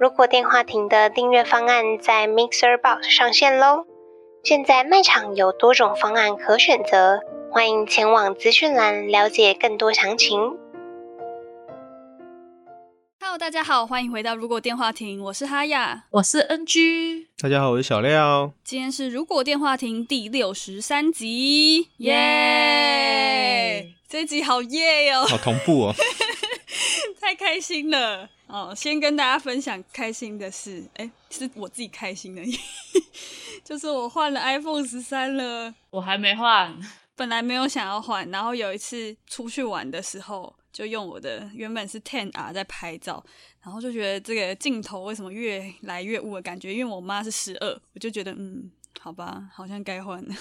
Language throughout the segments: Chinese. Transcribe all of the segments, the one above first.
如果电话亭的订阅方案在 Mixer Box 上线喽！现在卖场有多种方案可选择，欢迎前往资讯栏了解更多详情。Hello，大家好，欢迎回到如果电话亭，我是哈雅，我是 NG，大家好，我是小廖。今天是如果电话亭第六十三集，耶、yeah!！这集好耶哟，好同步哦。太开心了哦！先跟大家分享开心的事，哎，是我自己开心的，就是我换了 iPhone 十三了。我还没换，本来没有想要换，然后有一次出去玩的时候，就用我的原本是 Ten R 在拍照，然后就觉得这个镜头为什么越来越雾的感觉？因为我妈是十二，我就觉得嗯，好吧，好像该换了，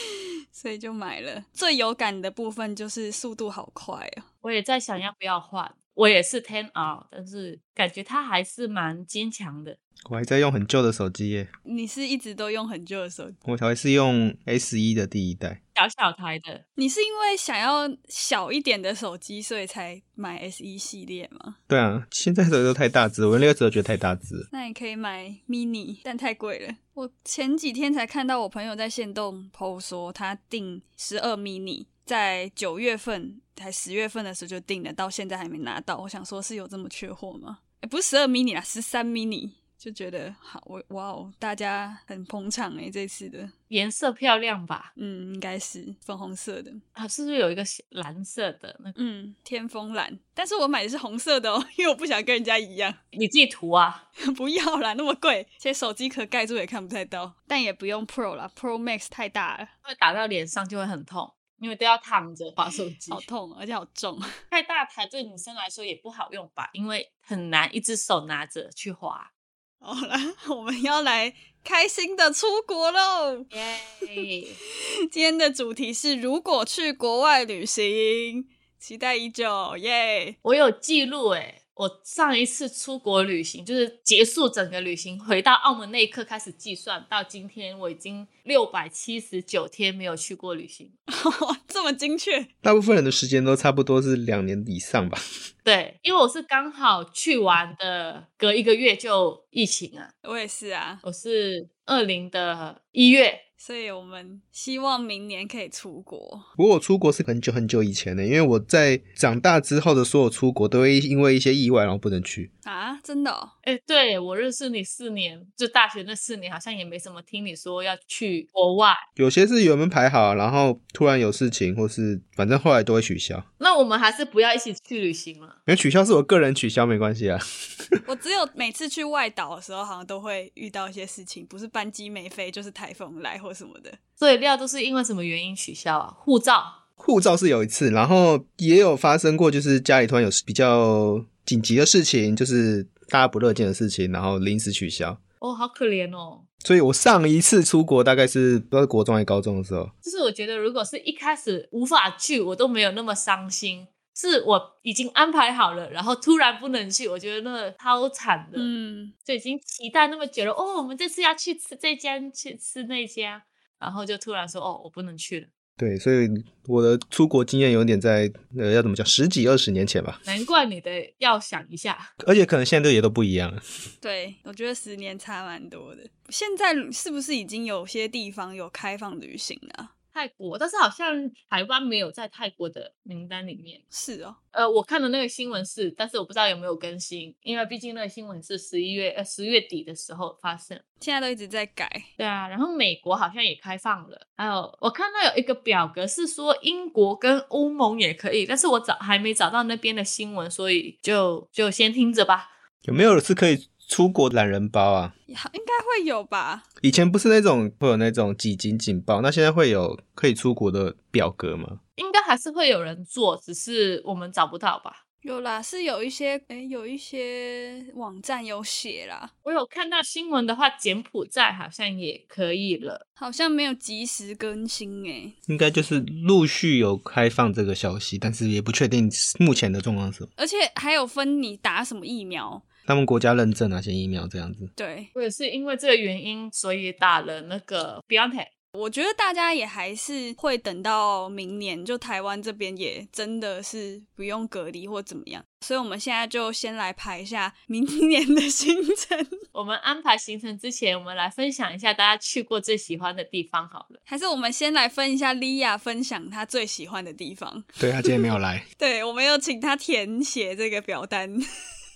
所以就买了。最有感的部分就是速度好快哦。我也在想要不要换。我也是 Ten R，但是感觉它还是蛮坚强的。我还在用很旧的手机耶。你是一直都用很旧的手机？我还是用 S 一的第一代，小小台的。你是因为想要小一点的手机，所以才买 S 一系列吗？对啊，现在手机都太大只，我那个时候觉得太大只。那你可以买 Mini，但太贵了。我前几天才看到我朋友在线动 PO 说他订十二 Mini。在九月份还十月份的时候就订了，到现在还没拿到。我想说，是有这么缺货吗？哎，不是十二 mini 啦，十三 mini，就觉得好，我哇哦，大家很捧场哎，这次的颜色漂亮吧？嗯，应该是粉红色的啊，是不是有一个蓝色的那个？嗯，天风蓝。但是我买的是红色的哦，因为我不想跟人家一样。你自己涂啊？不要啦，那么贵，而且手机壳盖住也看不太到。但也不用 Pro 啦，Pro Max 太大了，会打到脸上就会很痛。因为都要躺着滑手机，好痛，而且好重。太大台对女生来说也不好用吧？因为很难一只手拿着去滑。好了，我们要来开心的出国喽！耶. 今天的主题是如果去国外旅行，期待已久耶.我有记录诶。我上一次出国旅行，就是结束整个旅行，回到澳门那一刻开始计算，到今天我已经六百七十九天没有去过旅行，这么精确。大部分人的时间都差不多是两年以上吧？对，因为我是刚好去完的，隔一个月就疫情啊。我也是啊，我是二零的一月。所以我们希望明年可以出国。不过我出国是很久很久以前的，因为我在长大之后的所有出国都会因为一些意外然后不能去啊！真的哦？哎、欸，对，我认识你四年，就大学那四年，好像也没什么听你说要去国外。有些是原本排好，然后突然有事情，或是反正后来都会取消。那我们还是不要一起去旅行了。因为取消是我个人取消，没关系啊。我只有每次去外岛的时候，好像都会遇到一些事情，不是班机没飞，就是台风来或什么的。所以料都是因为什么原因取消啊？护照，护照是有一次，然后也有发生过，就是家里突然有比较紧急的事情，就是大家不乐见的事情，然后临时取消。哦，好可怜哦。所以我上一次出国大概是不知道国中还是高中的时候。就是我觉得，如果是一开始无法去，我都没有那么伤心。是我已经安排好了，然后突然不能去，我觉得那个超惨的。嗯，就已经期待那么久了。哦，我们这次要去吃这家，去吃那家。然后就突然说哦，我不能去了。对，所以我的出国经验有点在呃，要怎么讲，十几二十年前吧。难怪你的要想一下，而且可能现在也都不一样了。对，我觉得十年差蛮多的。现在是不是已经有些地方有开放旅行了？泰国，但是好像台湾没有在泰国的名单里面。是哦，呃，我看的那个新闻是，但是我不知道有没有更新，因为毕竟那个新闻是十一月呃十月底的时候发生，现在都一直在改。对啊，然后美国好像也开放了，还有我看到有一个表格是说英国跟欧盟也可以，但是我找还没找到那边的新闻，所以就就先听着吧。有没有是可以？出国懒人包啊，应该会有吧？以前不是那种会有那种几经警报，那现在会有可以出国的表格吗？应该还是会有人做，只是我们找不到吧？有啦，是有一些，哎，有一些网站有写啦。我有看到新闻的话，柬埔寨好像也可以了，好像没有及时更新诶。应该就是陆续有开放这个消息，但是也不确定目前的状况是什么。而且还有分你打什么疫苗，他们国家认证哪些疫苗这样子。对，我也是因为这个原因，所以打了那个 BioNTech。我觉得大家也还是会等到明年，就台湾这边也真的是不用隔离或怎么样，所以我们现在就先来排一下明年的行程。我们安排行程之前，我们来分享一下大家去过最喜欢的地方好了。还是我们先来分一下莉亚分享她最喜欢的地方。对，她今天没有来。对，我们有请她填写这个表单。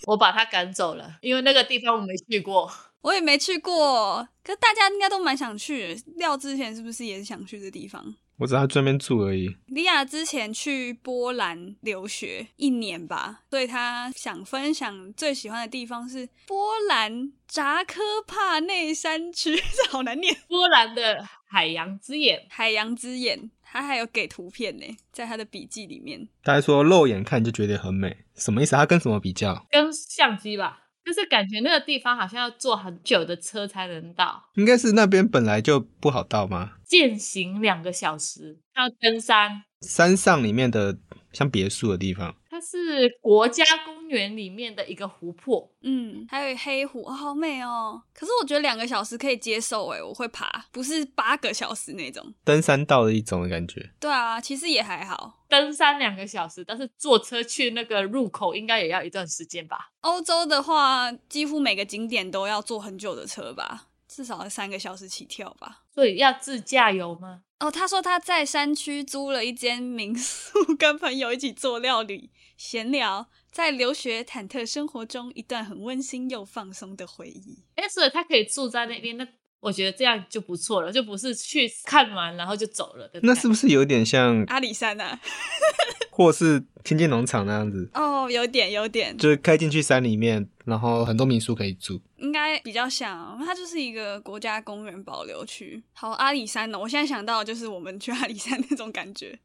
我把他赶走了，因为那个地方我没去过。我也没去过，可是大家应该都蛮想去。廖之前是不是也是想去的地方？我只在这边住而已。莉亚之前去波兰留学一年吧，所以她想分享最喜欢的地方是波兰扎科帕内山区，这好难念。波兰的海洋之眼，海洋之眼，他还有给图片呢，在他的笔记里面。大家说肉眼看就觉得很美，什么意思？他跟什么比较？跟相机吧。就是感觉那个地方好像要坐很久的车才能到，应该是那边本来就不好到吗？健行两个小时，要登山，山上里面的像别墅的地方。它是国家公园里面的一个湖泊，嗯，还有黑湖，哦，好美哦。可是我觉得两个小时可以接受，哎，我会爬，不是八个小时那种。登山道的一种的感觉。对啊，其实也还好。登山两个小时，但是坐车去那个入口应该也要一段时间吧？欧洲的话，几乎每个景点都要坐很久的车吧，至少要三个小时起跳吧。所以要自驾游吗？哦，他说他在山区租了一间民宿，跟朋友一起做料理。闲聊，在留学忐忑生活中，一段很温馨又放松的回忆。哎，所以他可以住在那边，那我觉得这样就不错了，就不是去看完然后就走了的。那是不是有点像阿里山啊，或是天津农场那样子？哦，有点，有点，就是开进去山里面，然后很多民宿可以住。应该比较像，它就是一个国家公园保留区。好，阿里山呢，我现在想到就是我们去阿里山那种感觉。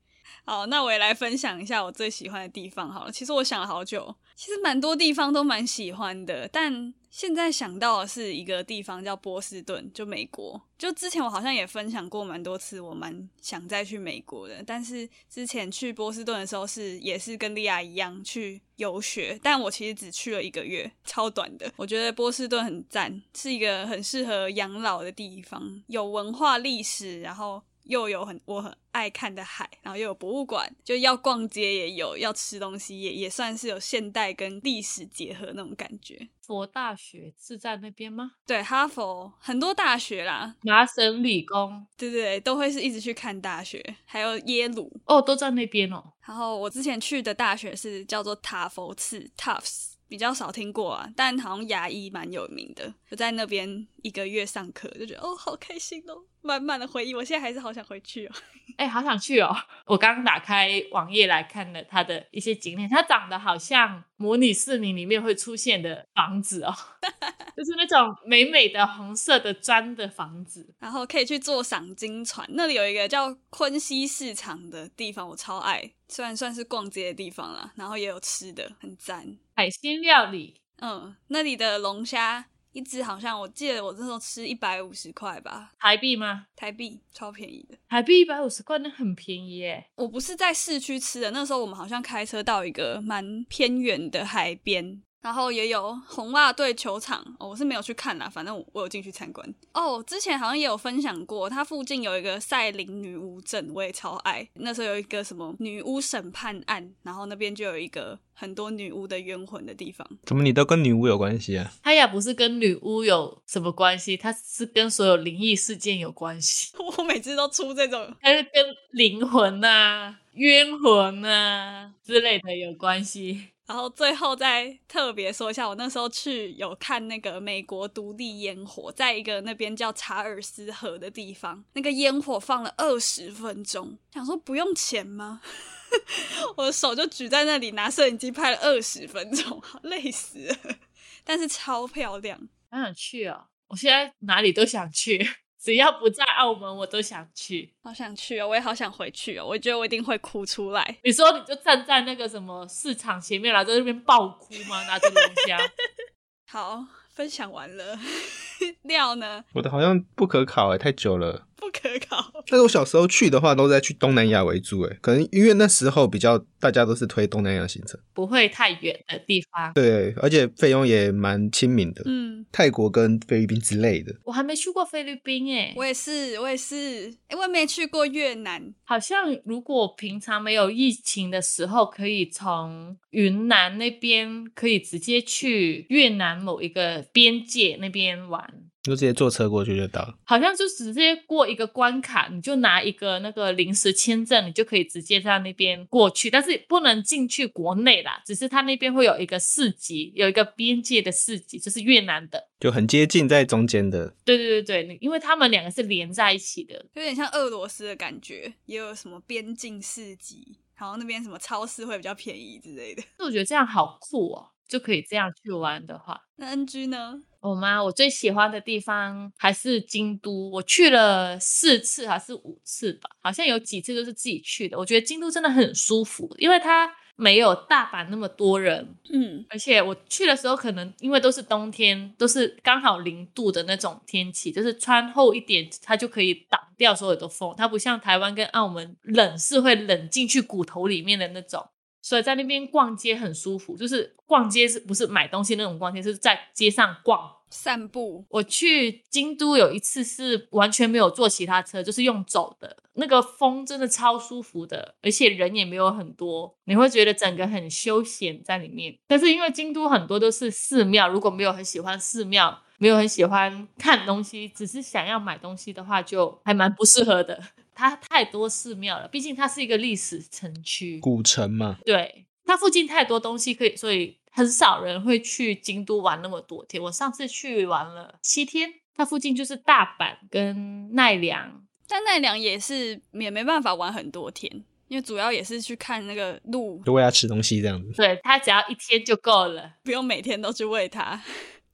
好，那我也来分享一下我最喜欢的地方好了。其实我想了好久，其实蛮多地方都蛮喜欢的，但现在想到的是一个地方叫波士顿，就美国。就之前我好像也分享过蛮多次，我蛮想再去美国的。但是之前去波士顿的时候是也是跟莉亚一样去游学，但我其实只去了一个月，超短的。我觉得波士顿很赞，是一个很适合养老的地方，有文化历史，然后。又有很我很爱看的海，然后又有博物馆，就要逛街也有，要吃东西也也算是有现代跟历史结合那种感觉。佛大学是在那边吗？对，哈佛很多大学啦，麻省理工，对对对，都会是一直去看大学，还有耶鲁哦，都在那边哦。然后我之前去的大学是叫做塔佛茨 （Tufts）。比较少听过啊，但好像牙医蛮有名的。就在那边一个月上课，就觉得哦，好开心哦，满满的回忆。我现在还是好想回去哦，哎、欸，好想去哦。我刚刚打开网页来看了它的一些景点，它长得好像模拟市民里面会出现的房子哦，就是那种美美的红色的砖的房子，然后可以去坐赏金船。那里有一个叫昆西市场的地方，我超爱。虽然算是逛街的地方啦，然后也有吃的，很赞。海鲜料理，嗯，那里的龙虾一只好像我记得我那时候吃一百五十块吧，台币吗？台币，超便宜的。台币一百五十块，那很便宜耶。我不是在市区吃的，那时候我们好像开车到一个蛮偏远的海边。然后也有红袜队球场，哦，我是没有去看啦，反正我，我有进去参观。哦，之前好像也有分享过，它附近有一个赛琳女巫镇，我也超爱。那时候有一个什么女巫审判案，然后那边就有一个很多女巫的冤魂的地方。怎么你都跟女巫有关系啊？它也不是跟女巫有什么关系，它是跟所有灵异事件有关系。我每次都出这种，它是跟灵魂啊、冤魂啊之类的有关系。然后最后再特别说一下，我那时候去有看那个美国独立烟火，在一个那边叫查尔斯河的地方，那个烟火放了二十分钟，想说不用钱吗？我的手就举在那里拿摄影机拍了二十分钟，累死了，但是超漂亮，好想去哦！我现在哪里都想去，只要不在澳门，我都想去，好想去哦！我也好想回去哦！我觉得我一定会哭出来。你说你就站在那个什么市场前面，然后在那边爆哭吗？拿着龙虾。好，分享完了。料呢？我的好像不可考哎，太久了。不可靠。但是我小时候去的话，都在去东南亚为主哎，可能因为那时候比较大家都是推东南亚行程，不会太远的地方。对，而且费用也蛮亲民的。嗯，泰国跟菲律宾之类的。我还没去过菲律宾哎，我也是，我也是。哎，我也没去过越南。好像如果平常没有疫情的时候，可以从云南那边可以直接去越南某一个边界那边玩。就直接坐车过去就到了，好像就直接过一个关卡，你就拿一个那个临时签证，你就可以直接在那边过去，但是不能进去国内啦。只是他那边会有一个市集，有一个边界的市集，就是越南的，就很接近在中间的。对对对对，因为他们两个是连在一起的，有点像俄罗斯的感觉，也有什么边境市集，然后那边什么超市会比较便宜之类的。我觉得这样好酷哦，就可以这样去玩的话。那 NG 呢？我吗？我最喜欢的地方还是京都，我去了四次还是五次吧，好像有几次都是自己去的。我觉得京都真的很舒服，因为它没有大阪那么多人，嗯，而且我去的时候可能因为都是冬天，都是刚好零度的那种天气，就是穿厚一点，它就可以挡掉所有的风。它不像台湾跟澳门冷是会冷进去骨头里面的那种。所以在那边逛街很舒服，就是逛街是不是买东西那种逛街，是在街上逛散步。我去京都有一次是完全没有坐其他车，就是用走的，那个风真的超舒服的，而且人也没有很多，你会觉得整个很休闲在里面。但是因为京都很多都是寺庙，如果没有很喜欢寺庙，没有很喜欢看东西，只是想要买东西的话，就还蛮不适合的。它太多寺庙了，毕竟它是一个历史城区，古城嘛。对，它附近太多东西可以，所以很少人会去京都玩那么多天。我上次去玩了七天，它附近就是大阪跟奈良，但奈良也是也没办法玩很多天，因为主要也是去看那个鹿，就喂它吃东西这样子。对，它只要一天就够了，不用每天都去喂它。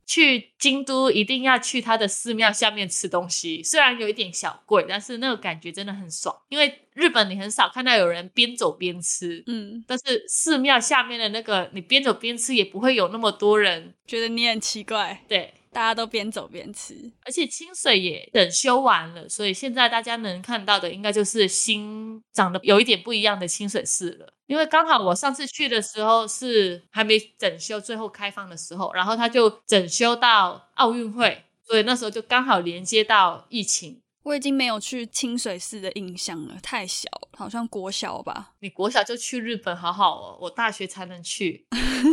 去京都一定要去他的寺庙下面吃东西，虽然有一点小贵，但是那个感觉真的很爽。因为日本你很少看到有人边走边吃，嗯，但是寺庙下面的那个你边走边吃也不会有那么多人觉得你很奇怪，对。大家都边走边吃，而且清水也整修完了，所以现在大家能看到的应该就是新长得有一点不一样的清水寺了。因为刚好我上次去的时候是还没整修，最后开放的时候，然后他就整修到奥运会，所以那时候就刚好连接到疫情。我已经没有去清水寺的印象了，太小了，好像国小吧。你国小就去日本，好好哦。我大学才能去，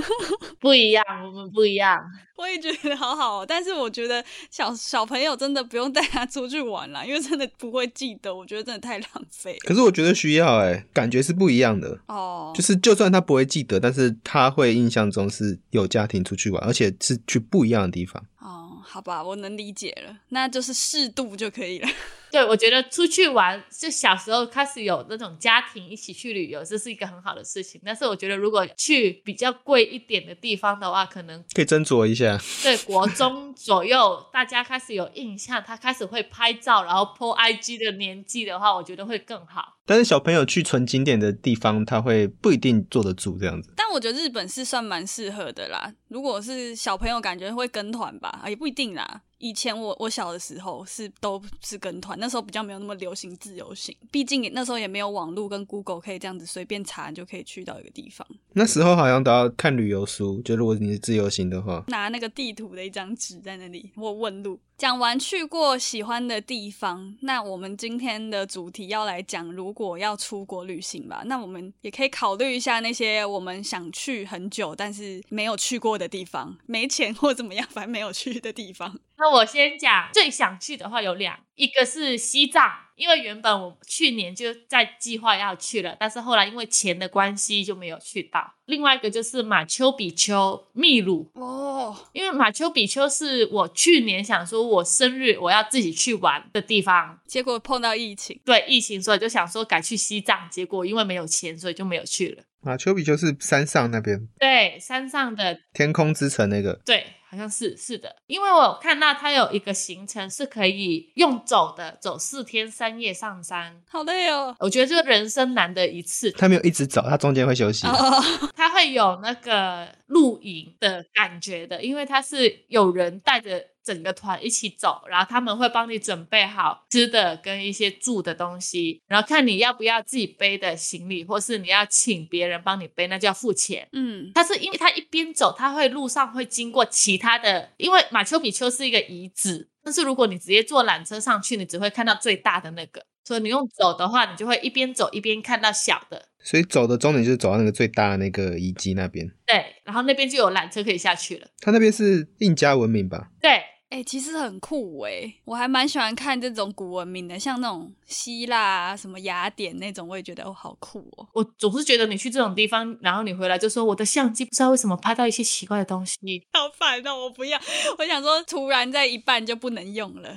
不一样，我们不一样。我也觉得好好哦，但是我觉得小小朋友真的不用带他出去玩啦，因为真的不会记得。我觉得真的太浪费。可是我觉得需要哎、欸，感觉是不一样的哦。就是就算他不会记得，但是他会印象中是有家庭出去玩，而且是去不一样的地方。哦，好吧，我能理解了，那就是适度就可以了。对，我觉得出去玩，就小时候开始有那种家庭一起去旅游，这是一个很好的事情。但是我觉得，如果去比较贵一点的地方的话，可能可以斟酌一下。对，国中左右，大家开始有印象，他开始会拍照，然后 po IG 的年纪的话，我觉得会更好。但是小朋友去纯景点的地方，他会不一定坐得住这样子。但我觉得日本是算蛮适合的啦。如果是小朋友，感觉会跟团吧，也不一定啦。以前我我小的时候是都是跟团，那时候比较没有那么流行自由行，毕竟那时候也没有网络跟 Google 可以这样子随便查，就可以去到一个地方。那时候好像都要看旅游书，就如果你是自由行的话，拿那个地图的一张纸在那里，我问路。讲完去过喜欢的地方，那我们今天的主题要来讲，如果要出国旅行吧，那我们也可以考虑一下那些我们想去很久但是没有去过的地方，没钱或怎么样，反正没有去的地方。那我先讲最想去的话有两，一个是西藏。因为原本我去年就在计划要去了，但是后来因为钱的关系就没有去到。另外一个就是马丘比丘秘鲁哦，因为马丘比丘是我去年想说我生日我要自己去玩的地方，结果碰到疫情，对疫情，所以就想说改去西藏，结果因为没有钱，所以就没有去了。马丘比丘是山上那边，对山上的天空之城那个，对。好像是是的，因为我有看到它有一个行程是可以用走的，走四天三夜上山，好累哦。我觉得这个人生难得一次。他没有一直走，他中间会休息。哦，他会有那个露营的感觉的，因为他是有人带着。整个团一起走，然后他们会帮你准备好吃的跟一些住的东西，然后看你要不要自己背的行李，或是你要请别人帮你背，那就要付钱。嗯，他是因为他一边走，他会路上会经过其他的，因为马丘比丘是一个遗址，但是如果你直接坐缆车上去，你只会看到最大的那个，所以你用走的话，你就会一边走一边看到小的。所以走的终点就是走到那个最大的那个遗迹那边。对，然后那边就有缆车可以下去了。它那边是印加文明吧？对。哎、欸，其实很酷哎，我还蛮喜欢看这种古文明的，像那种希腊啊、什么雅典那种，我也觉得哦，好酷哦。我总是觉得你去这种地方，然后你回来就说我的相机不知道为什么拍到一些奇怪的东西，好烦哦，我不要。我想说，突然在一半就不能用了。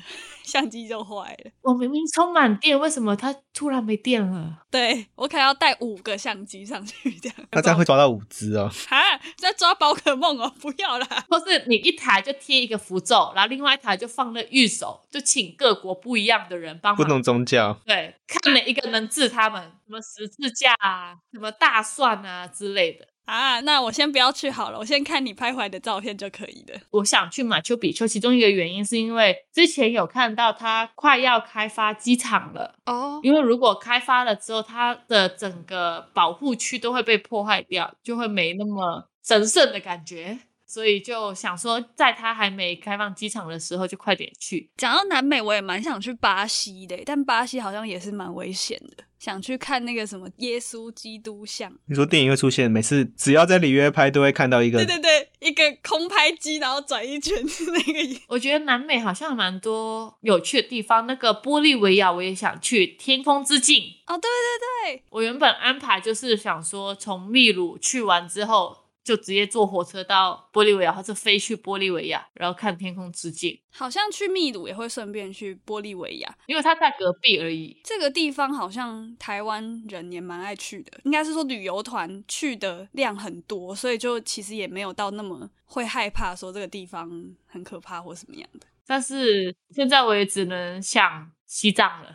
相机就坏了，我明明充满电，为什么它突然没电了？对，我可能要带五个相机上去，这样。那这样会抓到五只哦。啊，在抓宝可梦哦，不要啦。或是你一台就贴一个符咒，然后另外一台就放那御手，就请各国不一样的人帮忙。不同宗教。对，看哪一个能治他们，什么十字架啊，什么大蒜啊之类的。啊，那我先不要去好了，我先看你拍回来的照片就可以了。我想去马丘比丘，其中一个原因是因为之前有看到它快要开发机场了哦，oh. 因为如果开发了之后，它的整个保护区都会被破坏掉，就会没那么神圣的感觉。所以就想说，在它还没开放机场的时候，就快点去。讲到南美，我也蛮想去巴西的，但巴西好像也是蛮危险的。想去看那个什么耶稣基督像。你说电影会出现，每次只要在里约拍，都会看到一个。对对对，一个空拍机，然后转一圈 是那个。我觉得南美好像蛮多有趣的地方。那个玻利维亚我也想去，天空之境。哦，对对对，我原本安排就是想说，从秘鲁去完之后。就直接坐火车到玻利维亚，或者飞去玻利维亚，然后看天空之镜。好像去秘鲁也会顺便去玻利维亚，因为它在隔壁而已。这个地方好像台湾人也蛮爱去的，应该是说旅游团去的量很多，所以就其实也没有到那么会害怕说这个地方很可怕或什么样的。但是现在我也只能想西藏了。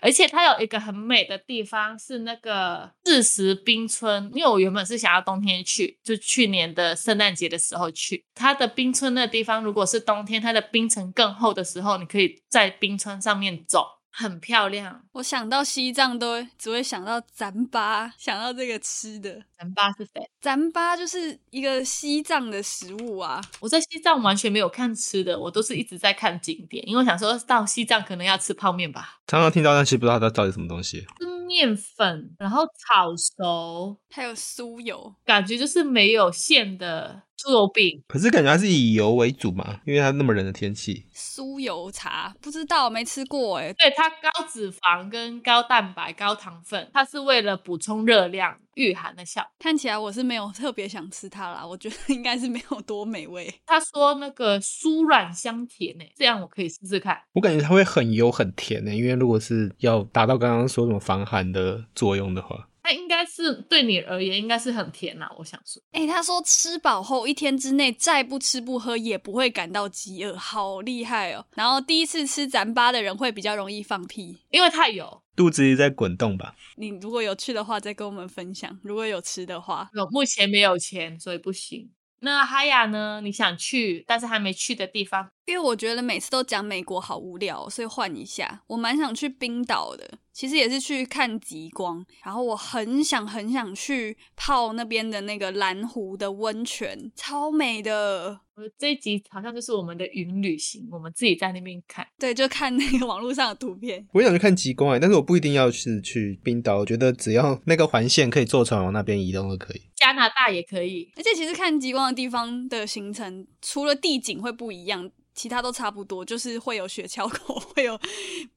而且它有一个很美的地方，是那个日食冰村。因为我原本是想要冬天去，就去年的圣诞节的时候去。它的冰村那地方，如果是冬天，它的冰层更厚的时候，你可以在冰川上面走。很漂亮，我想到西藏都只会想到糌粑，想到这个吃的。糌粑是谁？糌粑就是一个西藏的食物啊。我在西藏完全没有看吃的，我都是一直在看景点，因为我想说到西藏可能要吃泡面吧。常常听到，但其实不知道它到底什么东西。是面粉，然后炒熟，还有酥油，感觉就是没有馅的。猪油饼，可是感觉还是以油为主嘛，因为它那么冷的天气。酥油茶不知道，没吃过哎。对，它高脂肪跟高蛋白、高糖分，它是为了补充热量、御寒的效果。看起来我是没有特别想吃它啦，我觉得应该是没有多美味。他说那个酥软香甜诶，这样我可以试试看。我感觉它会很油很甜诶，因为如果是要达到刚刚说什么防寒的作用的话。它应该是对你而言应该是很甜呐、啊，我想说。哎、欸，他说吃饱后一天之内再不吃不喝也不会感到饥饿，好厉害哦。然后第一次吃糌粑的人会比较容易放屁，因为太油，肚子里在滚动吧。你如果有去的话，再跟我们分享。如果有吃的话，有，目前没有钱，所以不行。那哈雅呢？你想去但是还没去的地方？因为我觉得每次都讲美国好无聊，所以换一下。我蛮想去冰岛的，其实也是去看极光。然后我很想很想去泡那边的那个蓝湖的温泉，超美的。我这一集好像就是我们的云旅行，我们自己在那边看。对，就看那个 网络上的图片。我也想去看极光哎，但是我不一定要是去冰岛，我觉得只要那个环线可以坐船往那边移动都可以。加拿大也可以，而且其实看极光的地方的行程，除了地景会不一样。其他都差不多，就是会有雪橇口，会有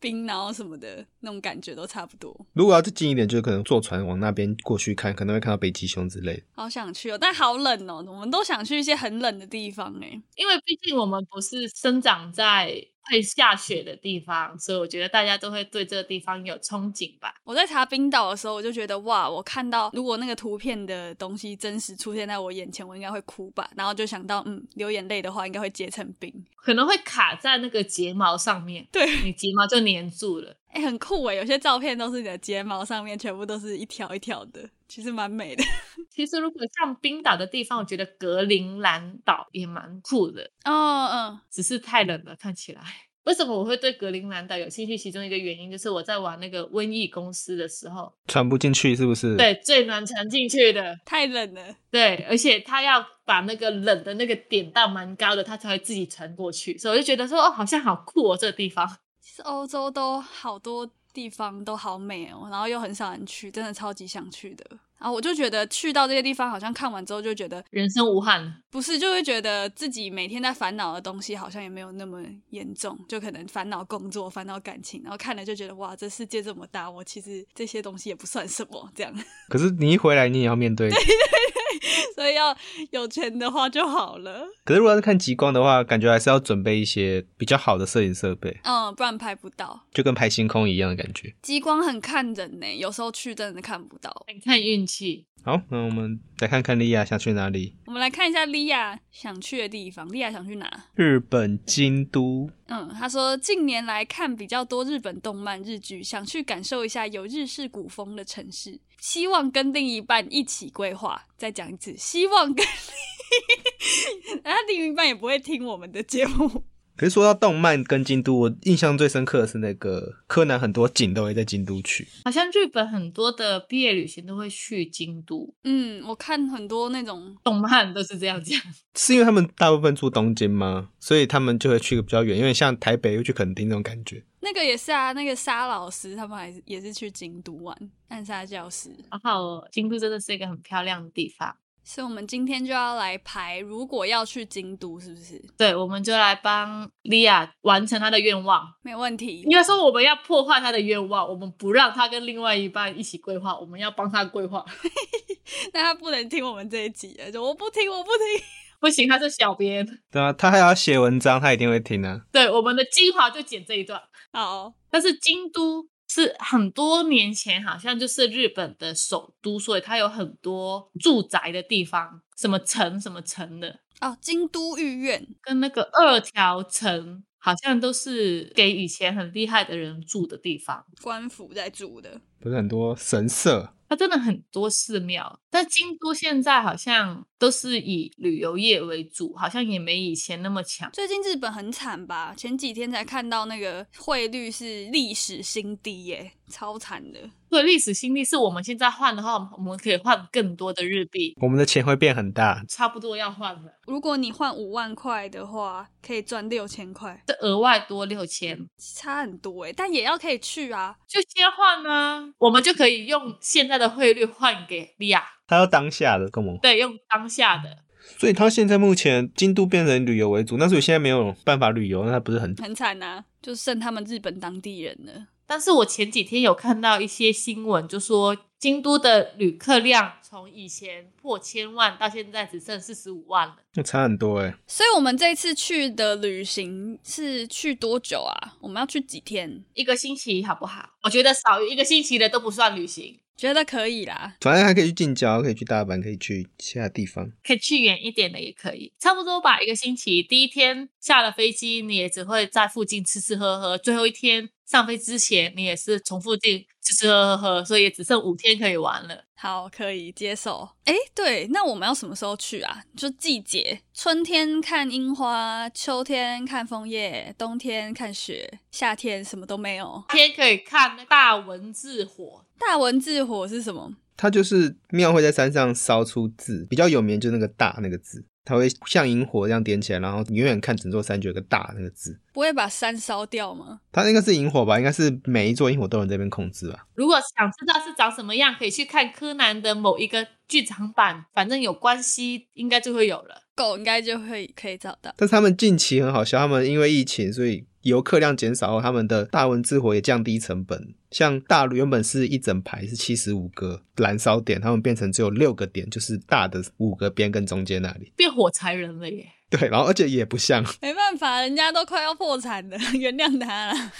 冰，然后什么的那种感觉都差不多。如果要再近一点，就可能坐船往那边过去看，可能会看到北极熊之类的。好想去哦，但好冷哦，我们都想去一些很冷的地方哎，因为毕竟我们不是生长在会下雪的地方，所以我觉得大家都会对这个地方有憧憬吧。我在查冰岛的时候，我就觉得哇，我看到如果那个图片的东西真实出现在我眼前，我应该会哭吧。然后就想到，嗯，流眼泪的话，应该会结成冰，可能会卡在那个睫毛上面，对，你睫毛就粘住了。哎、欸，很酷哎！有些照片都是你的睫毛上面全部都是一条一条的，其实蛮美的。其实如果像冰岛的地方，我觉得格陵兰岛也蛮酷的。哦，嗯，只是太冷了，看起来。为什么我会对格陵兰岛有兴趣？其中一个原因就是我在玩那个瘟疫公司的时候，传不进去是不是？对，最难传进去的，太冷了。对，而且他要把那个冷的那个点到蛮高的，他才会自己传过去。所以我就觉得说，哦，好像好酷哦，这个地方。其实欧洲都好多地方都好美哦，然后又很少人去，真的超级想去的。然后我就觉得去到这些地方，好像看完之后就觉得人生无憾。不是，就会觉得自己每天在烦恼的东西好像也没有那么严重，就可能烦恼工作、烦恼感情，然后看了就觉得哇，这世界这么大，我其实这些东西也不算什么。这样。可是你一回来，你也要面对。对对对，所以要有钱的话就好了。可是如果要是看极光的话，感觉还是要准备一些比较好的摄影设备。嗯，不然拍不到，就跟拍星空一样的感觉。极光很看人呢，有时候去真的看不到，很看运气。好，那我们来看看莉亚想去哪里。我们来看一下莉亚想去的地方。莉亚想去哪？日本京都。嗯，他说近年来看比较多日本动漫、日剧，想去感受一下有日式古风的城市，希望跟另一半一起规划。再讲一次，希望跟另，他另一半也不会听我们的节目。可是说到动漫跟京都，我印象最深刻的是那个柯南，很多景都会在京都去。好像日本很多的毕业旅行都会去京都。嗯，我看很多那种动漫都是这样讲。是因为他们大部分住东京吗？所以他们就会去个比较远，因为像台北又去垦丁那种感觉。那个也是啊，那个沙老师他们还是也是去京都玩，暗杀教室。然后京都真的是一个很漂亮的地方。所以我们今天就要来排，如果要去京都，是不是？对，我们就来帮莉亚完成她的愿望。没问题。应该说我们要破坏她的愿望，我们不让她跟另外一半一起规划，我们要帮她规划。那她不能听我们这一集啊，就我不听，我不听，不行，他是小编。对啊，他还要写文章，他一定会听啊。对，我们的精华就剪这一段。好，但是京都。是很多年前，好像就是日本的首都，所以它有很多住宅的地方，什么城什么城的。哦，京都御苑。跟那个二条城，好像都是给以前很厉害的人住的地方，官府在住的，不是很多神社。它真的很多寺庙，但京都现在好像都是以旅游业为主，好像也没以前那么强。最近日本很惨吧？前几天才看到那个汇率是历史新低耶，超惨的。对，历史新低是我们现在换的话，我们可以换更多的日币，我们的钱会变很大，差不多要换了。如果你换五万块的话，可以赚六千块，这额外多六千，差很多诶，但也要可以去啊，就先换啊，我们就可以用现在的汇率换给利亚，他要当下的跟我们，对，用当下的，所以他现在目前京都变成旅游为主，但是我现在没有办法旅游，那他不是很很惨啊，就剩他们日本当地人了。但是我前几天有看到一些新闻，就说京都的旅客量从以前破千万，到现在只剩四十五万了，那差很多哎。所以我们这次去的旅行是去多久啊？我们要去几天？一个星期好不好？我觉得少于一个星期的都不算旅行，觉得可以啦。反正还可以去近郊，可以去大阪，可以去其他地方，可以去远一点的也可以，差不多吧。一个星期，第一天下了飞机，你也只会在附近吃吃喝喝，最后一天。上飞之前，你也是从附近吃吃喝喝，所以也只剩五天可以玩了。好，可以接受。哎，对，那我们要什么时候去啊？就季节，春天看樱花，秋天看枫叶，冬天看雪，夏天什么都没有。天可以看大文字火。大文字火是什么？它就是庙会在山上烧出字，比较有名就是那个“大”那个字。它会像萤火这样点起来，然后远远看整座山就有个大那个字。不会把山烧掉吗？它应该是萤火吧，应该是每一座萤火都能这边控制吧。如果想知道是长什么样，可以去看柯南的某一个剧场版，反正有关系，应该就会有了。狗应该就会可以找到。但是他们近期很好笑，他们因为疫情，所以游客量减少后，他们的大文字火也降低成本。像大原本是一整排是七十五个燃烧点，他们变成只有六个点，就是大的五个边跟中间那里，变火柴人了耶。对，然后而且也不像。没办法，人家都快要破产了，原谅他了。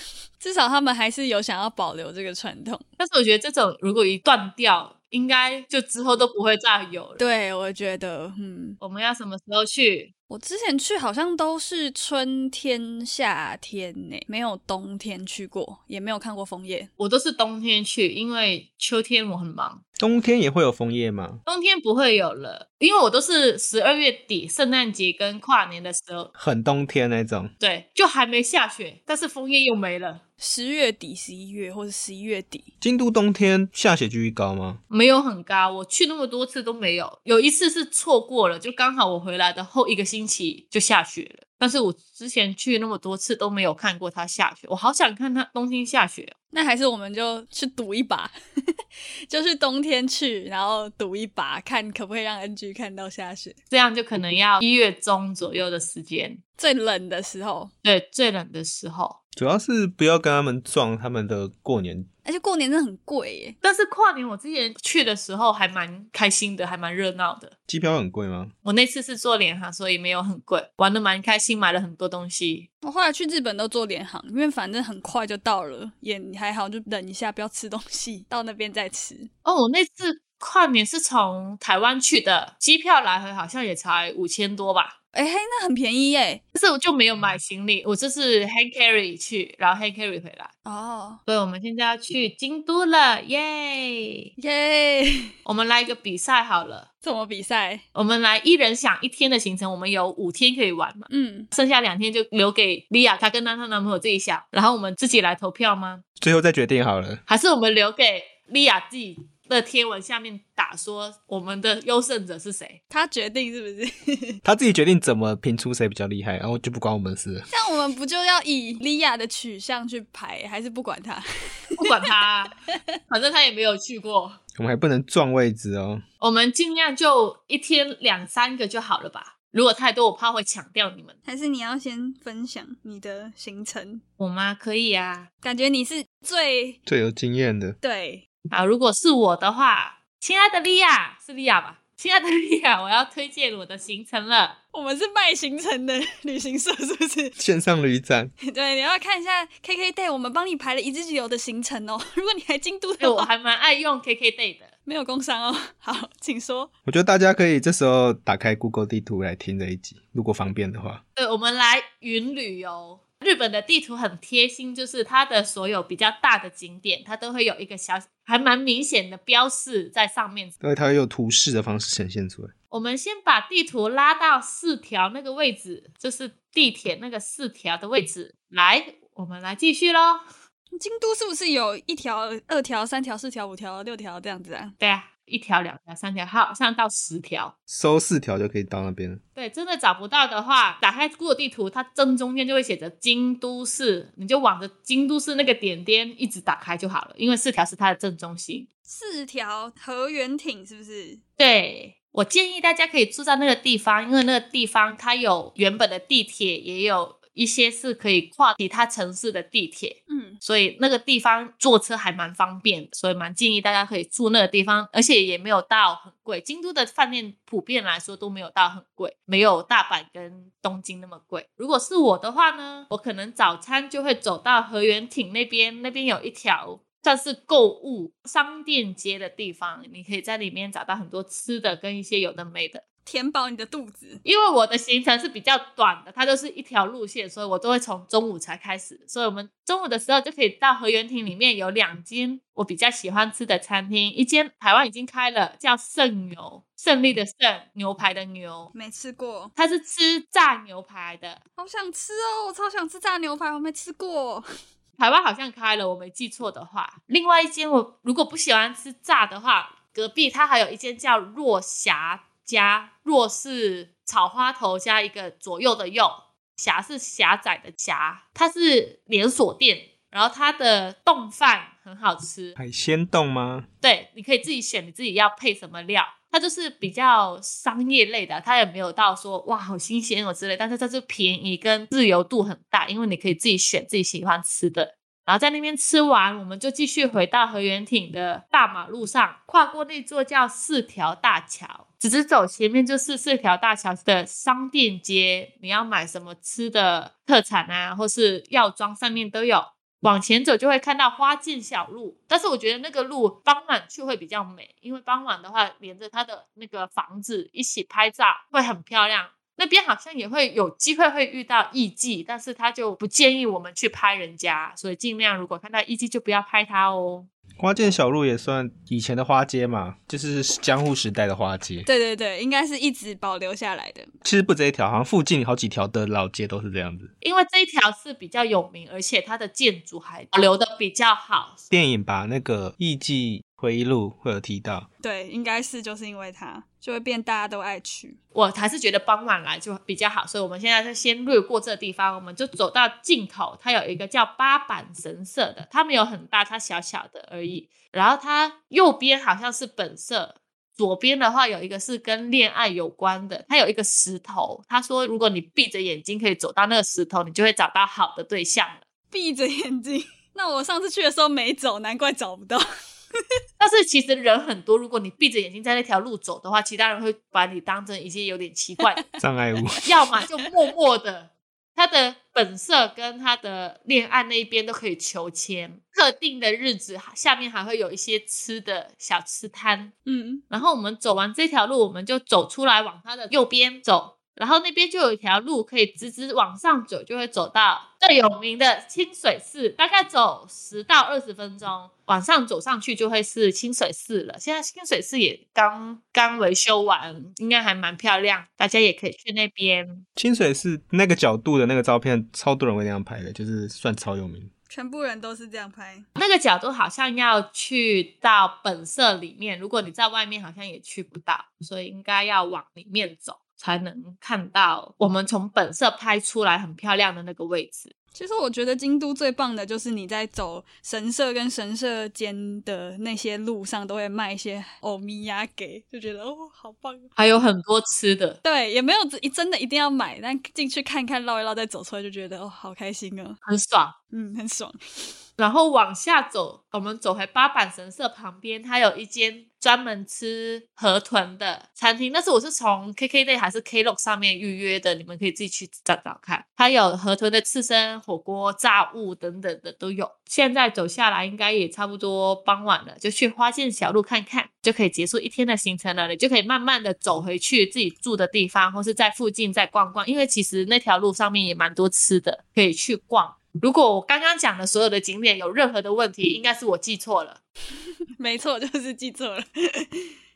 至少他们还是有想要保留这个传统。但是我觉得这种如果一断掉，应该就之后都不会再有了。对，我觉得，嗯，我们要什么时候去？我之前去好像都是春天、夏天呢，没有冬天去过，也没有看过枫叶。我都是冬天去，因为秋天我很忙。冬天也会有枫叶吗？冬天不会有了，因为我都是十二月底，圣诞节跟跨年的时候，很冬天那种。对，就还没下雪，但是枫叶又没了。十月底、十一月或者十一月底，京都冬天下雪几率高吗？没有很高，我去那么多次都没有，有一次是错过了，就刚好我回来的后一个星期就下雪了。但是我之前去那么多次都没有看过它下雪，我好想看它冬天下雪。那还是我们就去赌一把，就是冬天去，然后赌一把，看可不可以让 NG 看到下雪。这样就可能要一月中左右的时间，最冷的时候。对，最冷的时候。主要是不要跟他们撞他们的过年。而且过年真的很贵耶，但是跨年我之前去的时候还蛮开心的，还蛮热闹的。机票很贵吗？我那次是坐联航，所以没有很贵，玩的蛮开心，买了很多东西。我后来去日本都坐联航，因为反正很快就到了，也还好，就等一下不要吃东西，到那边再吃。哦，我那次跨年是从台湾去的，机票来回好像也才五千多吧。哎、欸，那很便宜耶！但是我就没有买行李，我就是 hand carry 去，然后 hand carry 回来。哦，所以我们现在要去京都了，耶耶！我们来一个比赛好了。怎么比赛？我们来一人想一天的行程，我们有五天可以玩嘛？嗯，剩下两天就留给莉亚，她跟她她男朋友自己想，然后我们自己来投票吗？最后再决定好了，还是我们留给莉亚自己？的贴文下面打说我们的优胜者是谁？他决定是不是？他自己决定怎么评出谁比较厉害，然后就不关我们事。像我们不就要以莉亚的取向去排，还是不管他？不管他，反正他也没有去过。我们还不能撞位置哦。我们尽量就一天两三个就好了吧。如果太多，我怕会抢掉你们。还是你要先分享你的行程？我吗？可以啊。感觉你是最最有经验的。对。好，如果是我的话，亲爱的莉亚，是莉亚吧？亲爱的莉亚，我要推荐我的行程了。我们是卖行程的 旅行社，是不是？线上旅展。对，你要看一下 KKday，我们帮你排了一日游的行程哦。如果你还京都的话，我还蛮爱用 KKday 的，没有工商哦。好，请说。我觉得大家可以这时候打开 Google 地图来听这一集，如果方便的话。对，我们来云旅游。日本的地图很贴心，就是它的所有比较大的景点，它都会有一个小，还蛮明显的标示在上面。对，它会有图示的方式呈现出来。我们先把地图拉到四条那个位置，就是地铁那个四条的位置。来，我们来继续喽。京都是不是有一条、二条、三条、四条、五条、六条这样子啊？对啊。一条、两条、三条，好像到十条，收四条就可以到那边了。对，真的找不到的话，打开 Google 地图，它正中间就会写着京都市，你就往着京都市那个点点一直打开就好了。因为四条是它的正中心。四条河原町是不是？对，我建议大家可以住在那个地方，因为那个地方它有原本的地铁，也有。一些是可以跨其他城市的地铁，嗯，所以那个地方坐车还蛮方便，所以蛮建议大家可以住那个地方，而且也没有到很贵。京都的饭店普遍来说都没有到很贵，没有大阪跟东京那么贵。如果是我的话呢，我可能早餐就会走到河原町那边，那边有一条算是购物商店街的地方，你可以在里面找到很多吃的跟一些有的没的。填饱你的肚子，因为我的行程是比较短的，它就是一条路线，所以我都会从中午才开始。所以我们中午的时候就可以到河源亭里面有两间我比较喜欢吃的餐厅，一间台湾已经开了，叫胜牛，胜利的胜，牛排的牛，没吃过，它是吃炸牛排的，好想吃哦，我超想吃炸牛排，我没吃过。台湾好像开了，我没记错的话。另外一间我如果不喜欢吃炸的话，隔壁它还有一间叫若霞。加若是草花头加一个左右的右，狭是狭窄的狭，它是连锁店，然后它的冻饭很好吃，海鲜冻吗？对，你可以自己选你自己要配什么料，它就是比较商业类的，它也没有到说哇好新鲜哦之类，但是它是便宜跟自由度很大，因为你可以自己选自己喜欢吃的。然后在那边吃完，我们就继续回到河原町的大马路上，跨过那座叫四条大桥，直直走，前面就是四条大桥的商店街。你要买什么吃的特产啊，或是药妆，上面都有。往前走就会看到花见小路，但是我觉得那个路傍晚去会比较美，因为傍晚的话连着它的那个房子一起拍照会很漂亮。那边好像也会有机会会遇到艺妓，但是他就不建议我们去拍人家，所以尽量如果看到艺妓就不要拍他哦。花见小路也算以前的花街嘛，就是江户时代的花街。对对对，应该是一直保留下来的。其实不止一条，好像附近好几条的老街都是这样子。因为这一条是比较有名，而且它的建筑还保留的比较好。电影把那个艺妓回忆录会有提到，对，应该是就是因为它就会变大家都爱去。我还是觉得傍晚来就比较好，所以我们现在就先略过这个地方，我们就走到尽头，它有一个叫八坂神社的，它没有很大，它小小的而已。然后它右边好像是本社，左边的话有一个是跟恋爱有关的，它有一个石头，他说如果你闭着眼睛可以走到那个石头，你就会找到好的对象了。闭着眼睛？那我上次去的时候没走，难怪找不到。但是其实人很多，如果你闭着眼睛在那条路走的话，其他人会把你当成一些有点奇怪的 障碍物，要么就默默的。他的本色跟他的恋爱那一边都可以求签，特定的日子下面还会有一些吃的小吃摊。嗯，然后我们走完这条路，我们就走出来往他的右边走。然后那边就有一条路可以直直往上走，就会走到最有名的清水寺。大概走十到二十分钟，往上走上去就会是清水寺了。现在清水寺也刚刚维修完，应该还蛮漂亮，大家也可以去那边。清水寺那个角度的那个照片，超多人会那样拍的，就是算超有名。全部人都是这样拍。那个角度好像要去到本社里面，如果你在外面好像也去不到，所以应该要往里面走。才能看到我们从本色拍出来很漂亮的那个位置。其实我觉得京都最棒的就是你在走神社跟神社间的那些路上，都会卖一些欧米亚给，就觉得哦，好棒。还有很多吃的，对，也没有真的一定要买，但进去看看绕一绕再走出来，就觉得哦，好开心哦，很爽，嗯，很爽。然后往下走，我们走回八坂神社旁边，它有一间专门吃河豚的餐厅。但是我是从 KKday 还是 Klook 上面预约的，你们可以自己去找找看。它有河豚的刺身、火锅、炸物等等的都有。现在走下来应该也差不多傍晚了，就去花见小路看看，就可以结束一天的行程了。你就可以慢慢的走回去自己住的地方，或是在附近再逛逛。因为其实那条路上面也蛮多吃的，可以去逛。如果我刚刚讲的所有的景点有任何的问题，应该是我记错了。没错，就是记错了。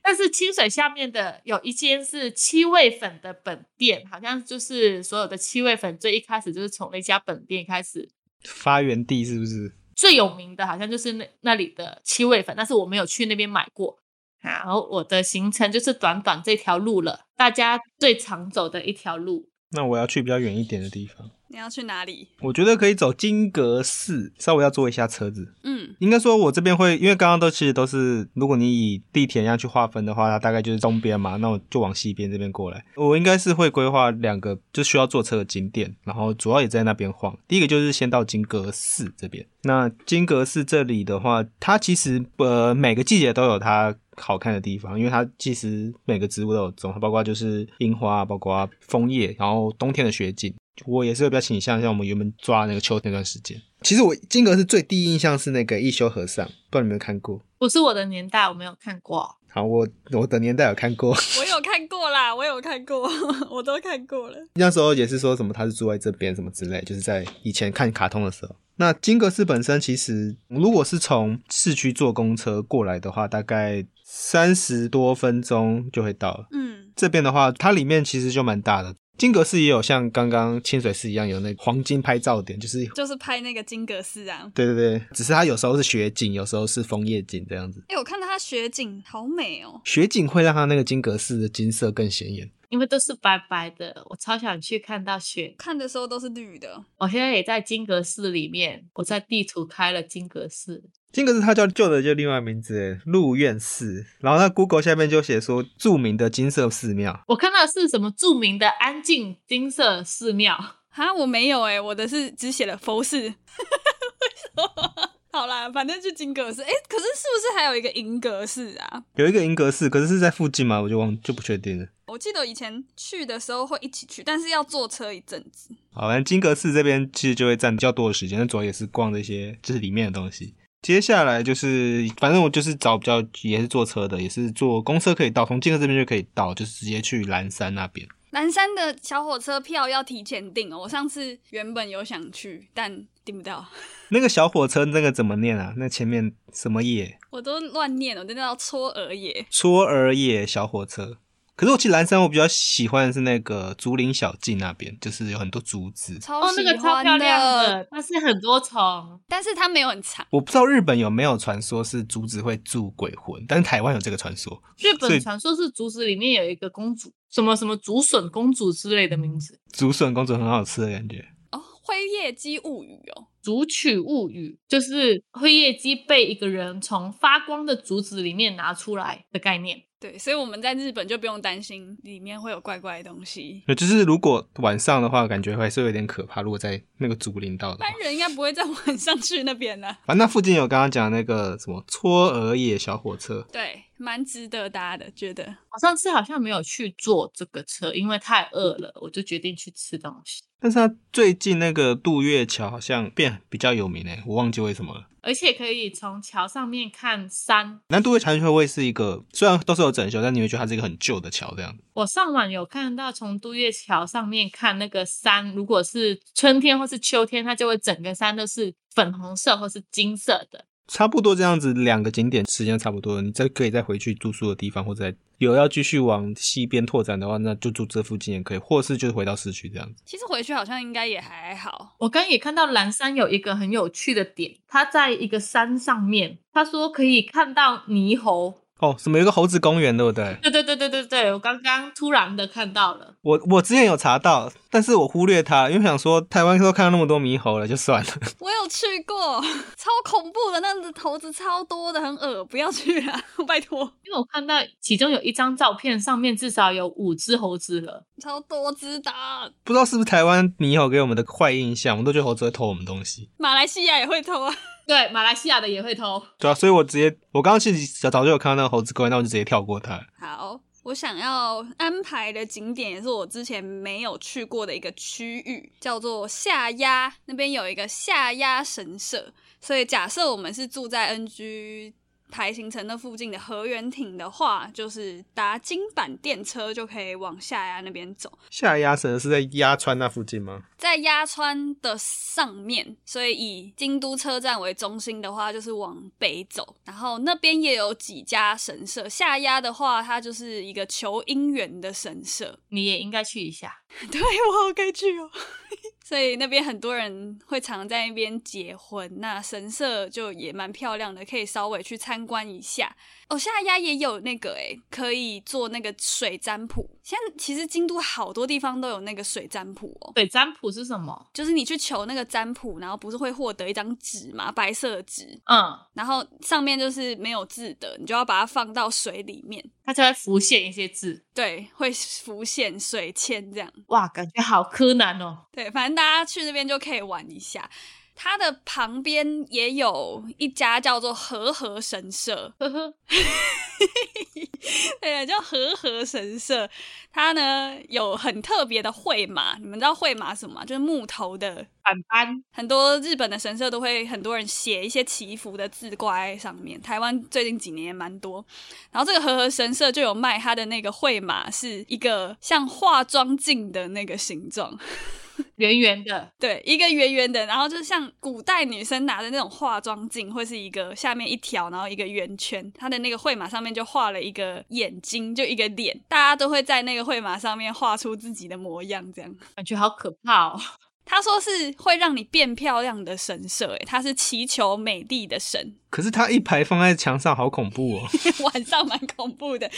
但是清水下面的有一间是七味粉的本店，好像就是所有的七味粉最一开始就是从那家本店开始发源地，是不是？最有名的好像就是那那里的七味粉，但是我没有去那边买过。然后我的行程就是短短这条路了，大家最常走的一条路。那我要去比较远一点的地方。你要去哪里？我觉得可以走金阁寺，稍微要坐一下车子。嗯，应该说我这边会，因为刚刚都其实都是，如果你以地铁一样去划分的话，它大概就是东边嘛，那我就往西边这边过来。我应该是会规划两个就需要坐车的景点，然后主要也在那边晃。第一个就是先到金阁寺这边。那金阁寺这里的话，它其实呃每个季节都有它好看的地方，因为它其实每个植物都有种，包括就是樱花，包括枫叶，然后冬天的雪景。我也是会比较倾向像我们原本抓那个秋天那段时间。其实我金阁是最第一印象是那个一休和尚，不知道你有没有看过？不是我的年代，我没有看过。好，我我的年代有看过。我有看过啦，我有看过，我都看过了。那时候也是说什么他是住在这边什么之类，就是在以前看卡通的时候。那金阁寺本身其实如果是从市区坐公车过来的话，大概三十多分钟就会到了。嗯，这边的话，它里面其实就蛮大的。金阁寺也有像刚刚清水寺一样有那个黄金拍照点，就是就是拍那个金阁寺啊。对对对，只是它有时候是雪景，有时候是枫叶景这样子。哎、欸，我看到它雪景好美哦，雪景会让它那个金阁寺的金色更显眼。因为都是白白的，我超想去看到雪。看的时候都是绿的。我现在也在金阁寺里面，我在地图开了金阁寺。金阁寺它叫旧的就另外名字，鹿苑寺。然后它 Google 下面就写说著名的金色寺庙。我看到是什么著名的安静金色寺庙？哈，我没有哎，我的是只写了佛寺。好啦，反正就金阁寺。哎、欸，可是是不是还有一个银阁寺啊？有一个银阁寺，可是是在附近吗？我就忘就不确定了。我记得以前去的时候会一起去，但是要坐车一阵子。好，反正金阁寺这边其实就会占比较多的时间，那主要也是逛这些就是里面的东西。接下来就是，反正我就是找比较也是坐车的，也是坐公车可以到，从金阁寺这边就可以到，就是直接去蓝山那边。南山的小火车票要提前订哦。我上次原本有想去，但订不到。那个小火车那个怎么念啊？那前面什么野？我都乱念了，我真的要搓耳野。搓耳野小火车。可是我去蓝山，我比较喜欢的是那个竹林小径那边，就是有很多竹子。超喜欢的。哦，那个超漂亮的，它是很多虫，但是它没有很长。我不知道日本有没有传说是竹子会住鬼魂，但是台湾有这个传说。日本传说是竹子里面有一个公主，什么什么竹笋公主之类的名字。竹笋公主很好吃的感觉。哦，灰夜姬物语哦，竹取物语就是灰夜姬被一个人从发光的竹子里面拿出来的概念。对，所以我们在日本就不用担心里面会有怪怪的东西。对，就是如果晚上的话，感觉还是有点可怕。如果在那个竹林道的话，一般人应该不会在晚上去那边呢。反 正那附近有刚刚讲那个什么搓耳野小火车，对，蛮值得搭的，觉得。我上次好像没有去坐这个车，因为太饿了，我就决定去吃东西。但是它最近那个渡月桥好像变比较有名诶，我忘记为什么了。而且可以从桥上面看山。那渡月桥会不会是一个，虽然都是有整修，但你会觉得它是一个很旧的桥这样子？我上网有看到从渡月桥上面看那个山，如果是春天或是秋天，它就会整个山都是粉红色或是金色的。差不多这样子，两个景点时间差不多，你再可以再回去住宿的地方，或者有要继续往西边拓展的话，那就住这附近也可以，或是就是回到市区这样子。其实回去好像应该也还好。我刚也看到蓝山有一个很有趣的点，它在一个山上面，他说可以看到猕猴。哦，什么有个猴子公园，对不对？对对对对对对，我刚刚突然的看到了。我我之前有查到，但是我忽略它，因为想说台湾都看到那么多猕猴了，就算了。我有去过，超恐怖的，那个猴子超多的，很恶，不要去啊，拜托。因为我看到其中有一张照片，上面至少有五只猴子了，超多只的。不知道是不是台湾猕猴给我们的坏印象，我们都觉得猴子会偷我们东西。马来西亚也会偷啊。对，马来西亚的也会偷。对啊，所以我直接，我刚刚其实早就有看到那个猴子公园，那我就直接跳过它。好，我想要安排的景点也是我之前没有去过的一个区域，叫做下鸭，那边有一个下鸭神社。所以假设我们是住在 NG。台行城那附近的河原町的话，就是搭京阪电车就可以往下压那边走。下压神是在鸭川那附近吗？在鸭川的上面，所以以京都车站为中心的话，就是往北走。然后那边也有几家神社。下压的话，它就是一个求姻缘的神社，你也应该去一下。对，我好该去哦。所以那边很多人会常在那边结婚，那神社就也蛮漂亮的，可以稍微去参观一下。哦，下鸭也有那个诶，可以做那个水占卜。现在其实京都好多地方都有那个水占卜哦。水占卜是什么？就是你去求那个占卜，然后不是会获得一张纸嘛，白色的纸，嗯，然后上面就是没有字的，你就要把它放到水里面，它就会浮现一些字。对，会浮现水签这样。哇，感觉好柯南哦。对，反正大家去那边就可以玩一下。它的旁边也有一家叫做和和神社，呵呵，对，叫和和神社。它呢有很特别的绘马，你们知道绘马什么吗？就是木头的板板。很多日本的神社都会很多人写一些祈福的字挂在上面。台湾最近几年也蛮多。然后这个和和神社就有卖它的那个绘马，是一个像化妆镜的那个形状。圆圆的，对，一个圆圆的，然后就像古代女生拿的那种化妆镜，会是一个下面一条，然后一个圆圈，它的那个绘马上面就画了一个眼睛，就一个脸，大家都会在那个绘马上面画出自己的模样，这样。感觉好可怕哦。他说是会让你变漂亮的神社，哎，他是祈求美丽的神。可是他一排放在墙上，好恐怖哦！晚上蛮恐怖的，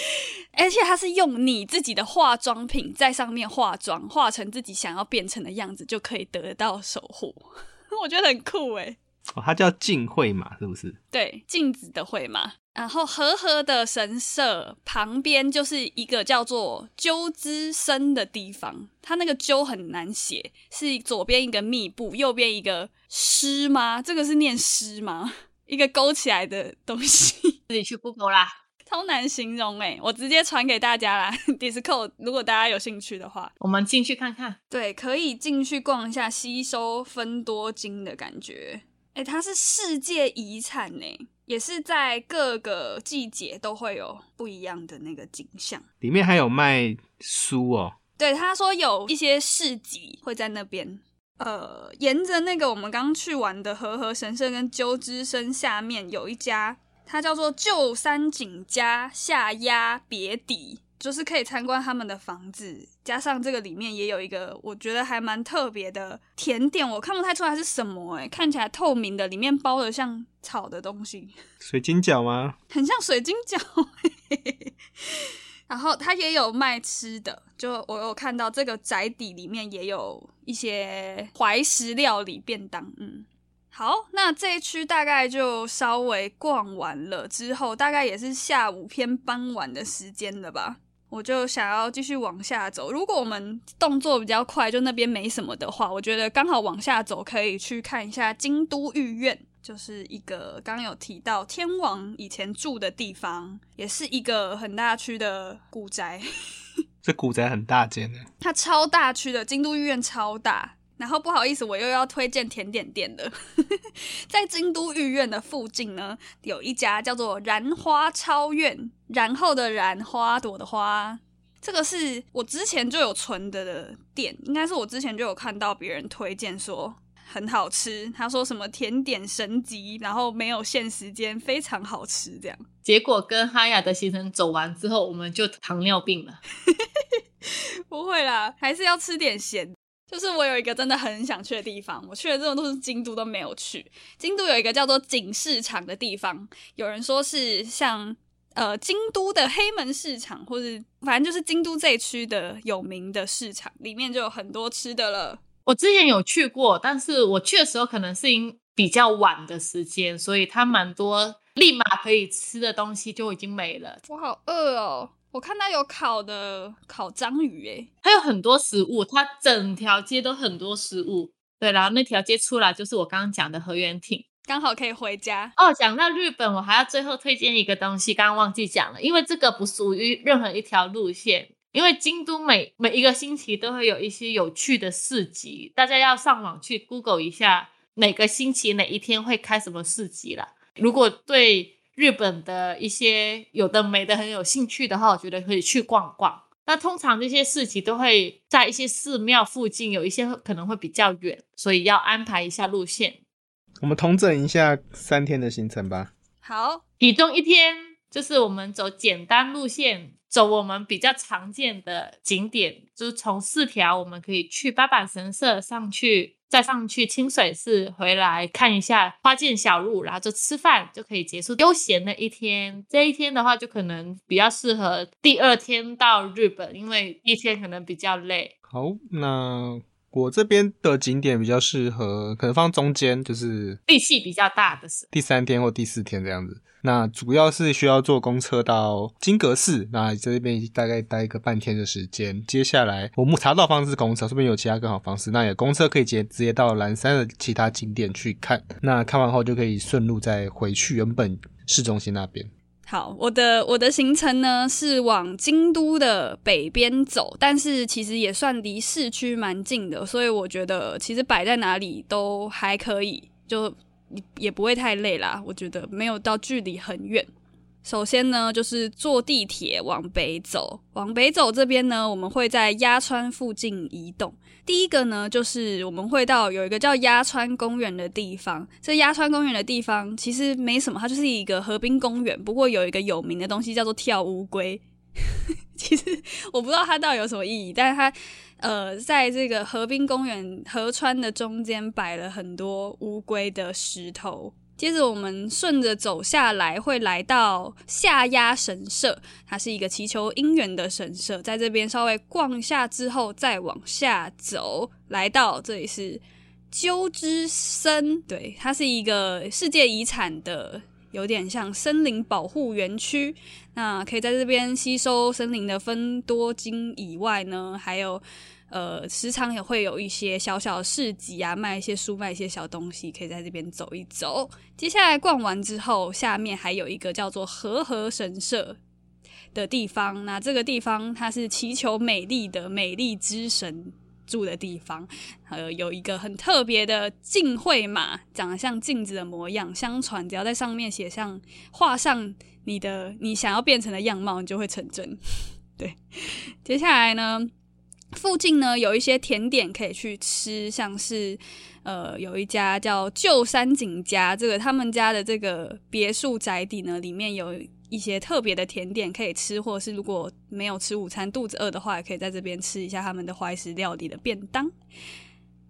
而且他是用你自己的化妆品在上面化妆，化成自己想要变成的样子，就可以得到守护。我觉得很酷诶。哦，它叫镜会嘛，是不是？对，镜子的会嘛。然后和和的神社旁边就是一个叫做鸠之森的地方，它那个鸠很难写，是左边一个密布，右边一个诗吗？这个是念诗吗？一个勾起来的东西，自己去 Google 啦，超难形容诶，我直接传给大家啦。Discord，如果大家有兴趣的话，我们进去看看。对，可以进去逛一下，吸收分多金的感觉。诶，它是世界遗产呢。也是在各个季节都会有不一样的那个景象，里面还有卖书哦。对，他说有一些市集会在那边。呃，沿着那个我们刚去玩的和和神社跟鸠之森下面有一家，它叫做旧山井家下鸭别邸。就是可以参观他们的房子，加上这个里面也有一个我觉得还蛮特别的甜点，我看不太出来是什么哎，看起来透明的，里面包的像草的东西，水晶饺吗？很像水晶饺。然后它也有卖吃的，就我有看到这个宅邸里面也有一些怀石料理便当。嗯，好，那这一区大概就稍微逛完了之后，大概也是下午偏傍晚的时间了吧。我就想要继续往下走。如果我们动作比较快，就那边没什么的话，我觉得刚好往下走可以去看一下京都御苑，就是一个刚刚有提到天王以前住的地方，也是一个很大区的古宅。这古宅很大间呢，它超大区的京都御苑超大。然后不好意思，我又要推荐甜点店了。在京都御苑的附近呢，有一家叫做然花超苑，然后的然花朵的花，这个是我之前就有存的的店，应该是我之前就有看到别人推荐说很好吃，他说什么甜点神级，然后没有限时间，非常好吃这样。结果跟哈雅的行程走完之后，我们就糖尿病了。不会啦，还是要吃点咸。就是我有一个真的很想去的地方，我去了这种都是京都都没有去。京都有一个叫做锦市场的地方，有人说是像呃京都的黑门市场，或是反正就是京都这一区的有名的市场，里面就有很多吃的了。我之前有去过，但是我去的时候可能是因比较晚的时间，所以它蛮多立马可以吃的东西就已经没了。我好饿哦。我看到有烤的烤章鱼，诶，还有很多食物，它整条街都很多食物。对，然后那条街出来就是我刚刚讲的河原町，刚好可以回家。哦，讲到日本，我还要最后推荐一个东西，刚刚忘记讲了，因为这个不属于任何一条路线，因为京都每每一个星期都会有一些有趣的市集，大家要上网去 Google 一下，每个星期哪一天会开什么市集啦。如果对日本的一些有的没的很有兴趣的话，我觉得可以去逛逛。那通常这些市集都会在一些寺庙附近，有一些可能会比较远，所以要安排一下路线。我们统整一下三天的行程吧。好，其中一天就是我们走简单路线，走我们比较常见的景点，就是从四条我们可以去八坂神社上去。再上去清水寺，回来看一下花见小路，然后就吃饭，就可以结束悠闲的一天。这一天的话，就可能比较适合第二天到日本，因为一天可能比较累。好，那我这边的景点比较适合，可能放中间，就是力气比较大的是第三天或第四天这样子。那主要是需要坐公车到金阁寺，那在这边大概待一个半天的时间。接下来我们查到方式是公车，说不定有其他更好方式。那也公车可以直接直接到岚山的其他景点去看。那看完后就可以顺路再回去原本市中心那边。好，我的我的行程呢是往京都的北边走，但是其实也算离市区蛮近的，所以我觉得其实摆在哪里都还可以，就。也不会太累啦，我觉得没有到距离很远。首先呢，就是坐地铁往北走，往北走这边呢，我们会在鸭川附近移动。第一个呢，就是我们会到有一个叫鸭川公园的地方。这鸭川公园的地方其实没什么，它就是一个河滨公园。不过有一个有名的东西叫做跳乌龟。其实我不知道它到底有什么意义，但是它。呃，在这个河滨公园河川的中间摆了很多乌龟的石头。接着我们顺着走下来，会来到下鸭神社，它是一个祈求姻缘的神社。在这边稍微逛下之后，再往下走，来到这里是鸠之森，对，它是一个世界遗产的，有点像森林保护园区。那可以在这边吸收森林的芬多精以外呢，还有呃，时常也会有一些小小的市集啊，卖一些书，卖一些小东西，可以在这边走一走。接下来逛完之后，下面还有一个叫做和合神社的地方。那这个地方它是祈求美丽的美丽之神住的地方，呃，有一个很特别的镜绘马，长得像镜子的模样。相传只要在上面写上、画上你的你想要变成的样貌，你就会成真。对，接下来呢，附近呢有一些甜点可以去吃，像是呃有一家叫旧山景家，这个他们家的这个别墅宅邸呢，里面有。一些特别的甜点可以吃，或是如果没有吃午餐，肚子饿的话，也可以在这边吃一下他们的怀石料理的便当。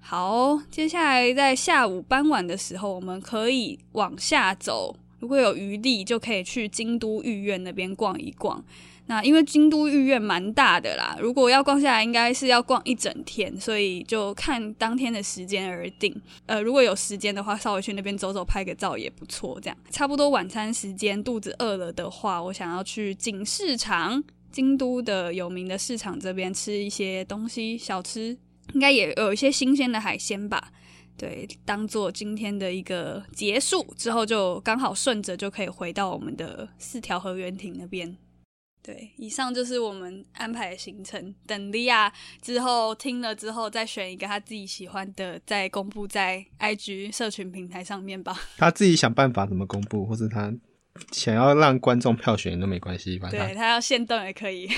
好，接下来在下午傍晚的时候，我们可以往下走，如果有余力，就可以去京都御苑那边逛一逛。那因为京都御苑蛮大的啦，如果要逛下来，应该是要逛一整天，所以就看当天的时间而定。呃，如果有时间的话，稍微去那边走走，拍个照也不错。这样差不多晚餐时间，肚子饿了的话，我想要去锦市场，京都的有名的市场这边吃一些东西小吃，应该也有一些新鲜的海鲜吧。对，当做今天的一个结束之后，就刚好顺着就可以回到我们的四条河原町那边。对，以上就是我们安排的行程。等莉亚之后听了之后，再选一个他自己喜欢的，再公布在 IG 社群平台上面吧。他自己想办法怎么公布，或者他想要让观众票选都没关系吧。对，他要限动也可以，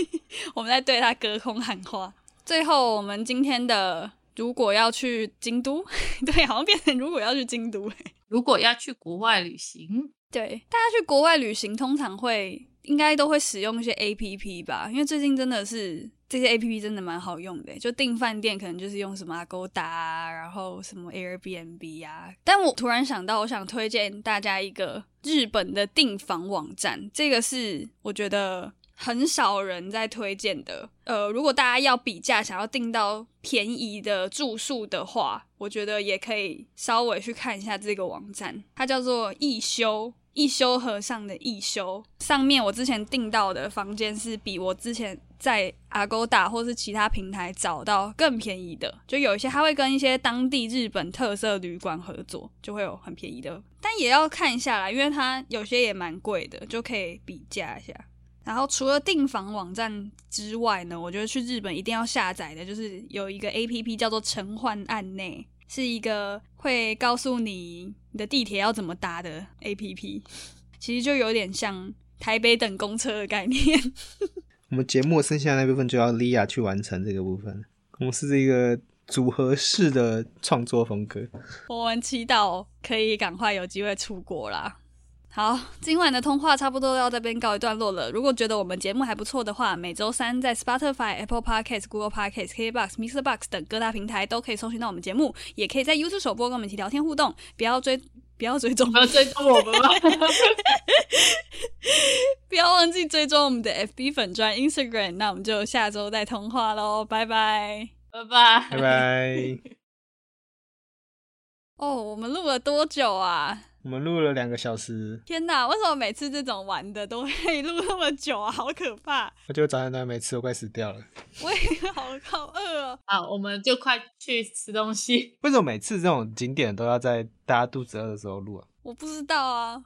我们在对他隔空喊话。最后，我们今天的如果要去京都，对，好像变成如果要去京都，如果要去国外旅行，对，大家去国外旅行通常会。应该都会使用一些 APP 吧，因为最近真的是这些 APP 真的蛮好用的。就订饭店可能就是用什么 Agoda 啊，然后什么 Airbnb 啊。但我突然想到，我想推荐大家一个日本的订房网站，这个是我觉得很少人在推荐的。呃，如果大家要比价，想要订到便宜的住宿的话，我觉得也可以稍微去看一下这个网站，它叫做一休。一休和尚的一休，上面我之前订到的房间是比我之前在 Agoda 或是其他平台找到更便宜的，就有一些他会跟一些当地日本特色旅馆合作，就会有很便宜的，但也要看一下啦，因为它有些也蛮贵的，就可以比价一下。然后除了订房网站之外呢，我觉得去日本一定要下载的就是有一个 APP 叫做乘换案内。是一个会告诉你你的地铁要怎么搭的 APP，其实就有点像台北等公车的概念。我们节目剩下的那部分就要莉亚去完成这个部分。我们是一个组合式的创作风格。我们祈祷可以赶快有机会出国啦。好，今晚的通话差不多要这边告一段落了。如果觉得我们节目还不错的话，每周三在 Spotify、Apple Podcasts、Google Podcasts、KBox、Mixer Box 等各大平台都可以搜寻到我们节目，也可以在 YouTube 首播跟我们一起聊天互动。不要追，不要追踪，不要追踪我们吗？不要忘记追踪我们的 FB 粉专 Instagram。那我们就下周再通话喽，拜拜，拜拜，拜拜。哦，我们录了多久啊？我们录了两个小时。天哪，为什么每次这种玩的都会 录那么久啊？好可怕！我觉得早餐都还没吃，我快死掉了。我也好好饿哦。好，我们就快去吃东西。为什么每次这种景点都要在大家肚子饿的时候录啊？我不知道啊。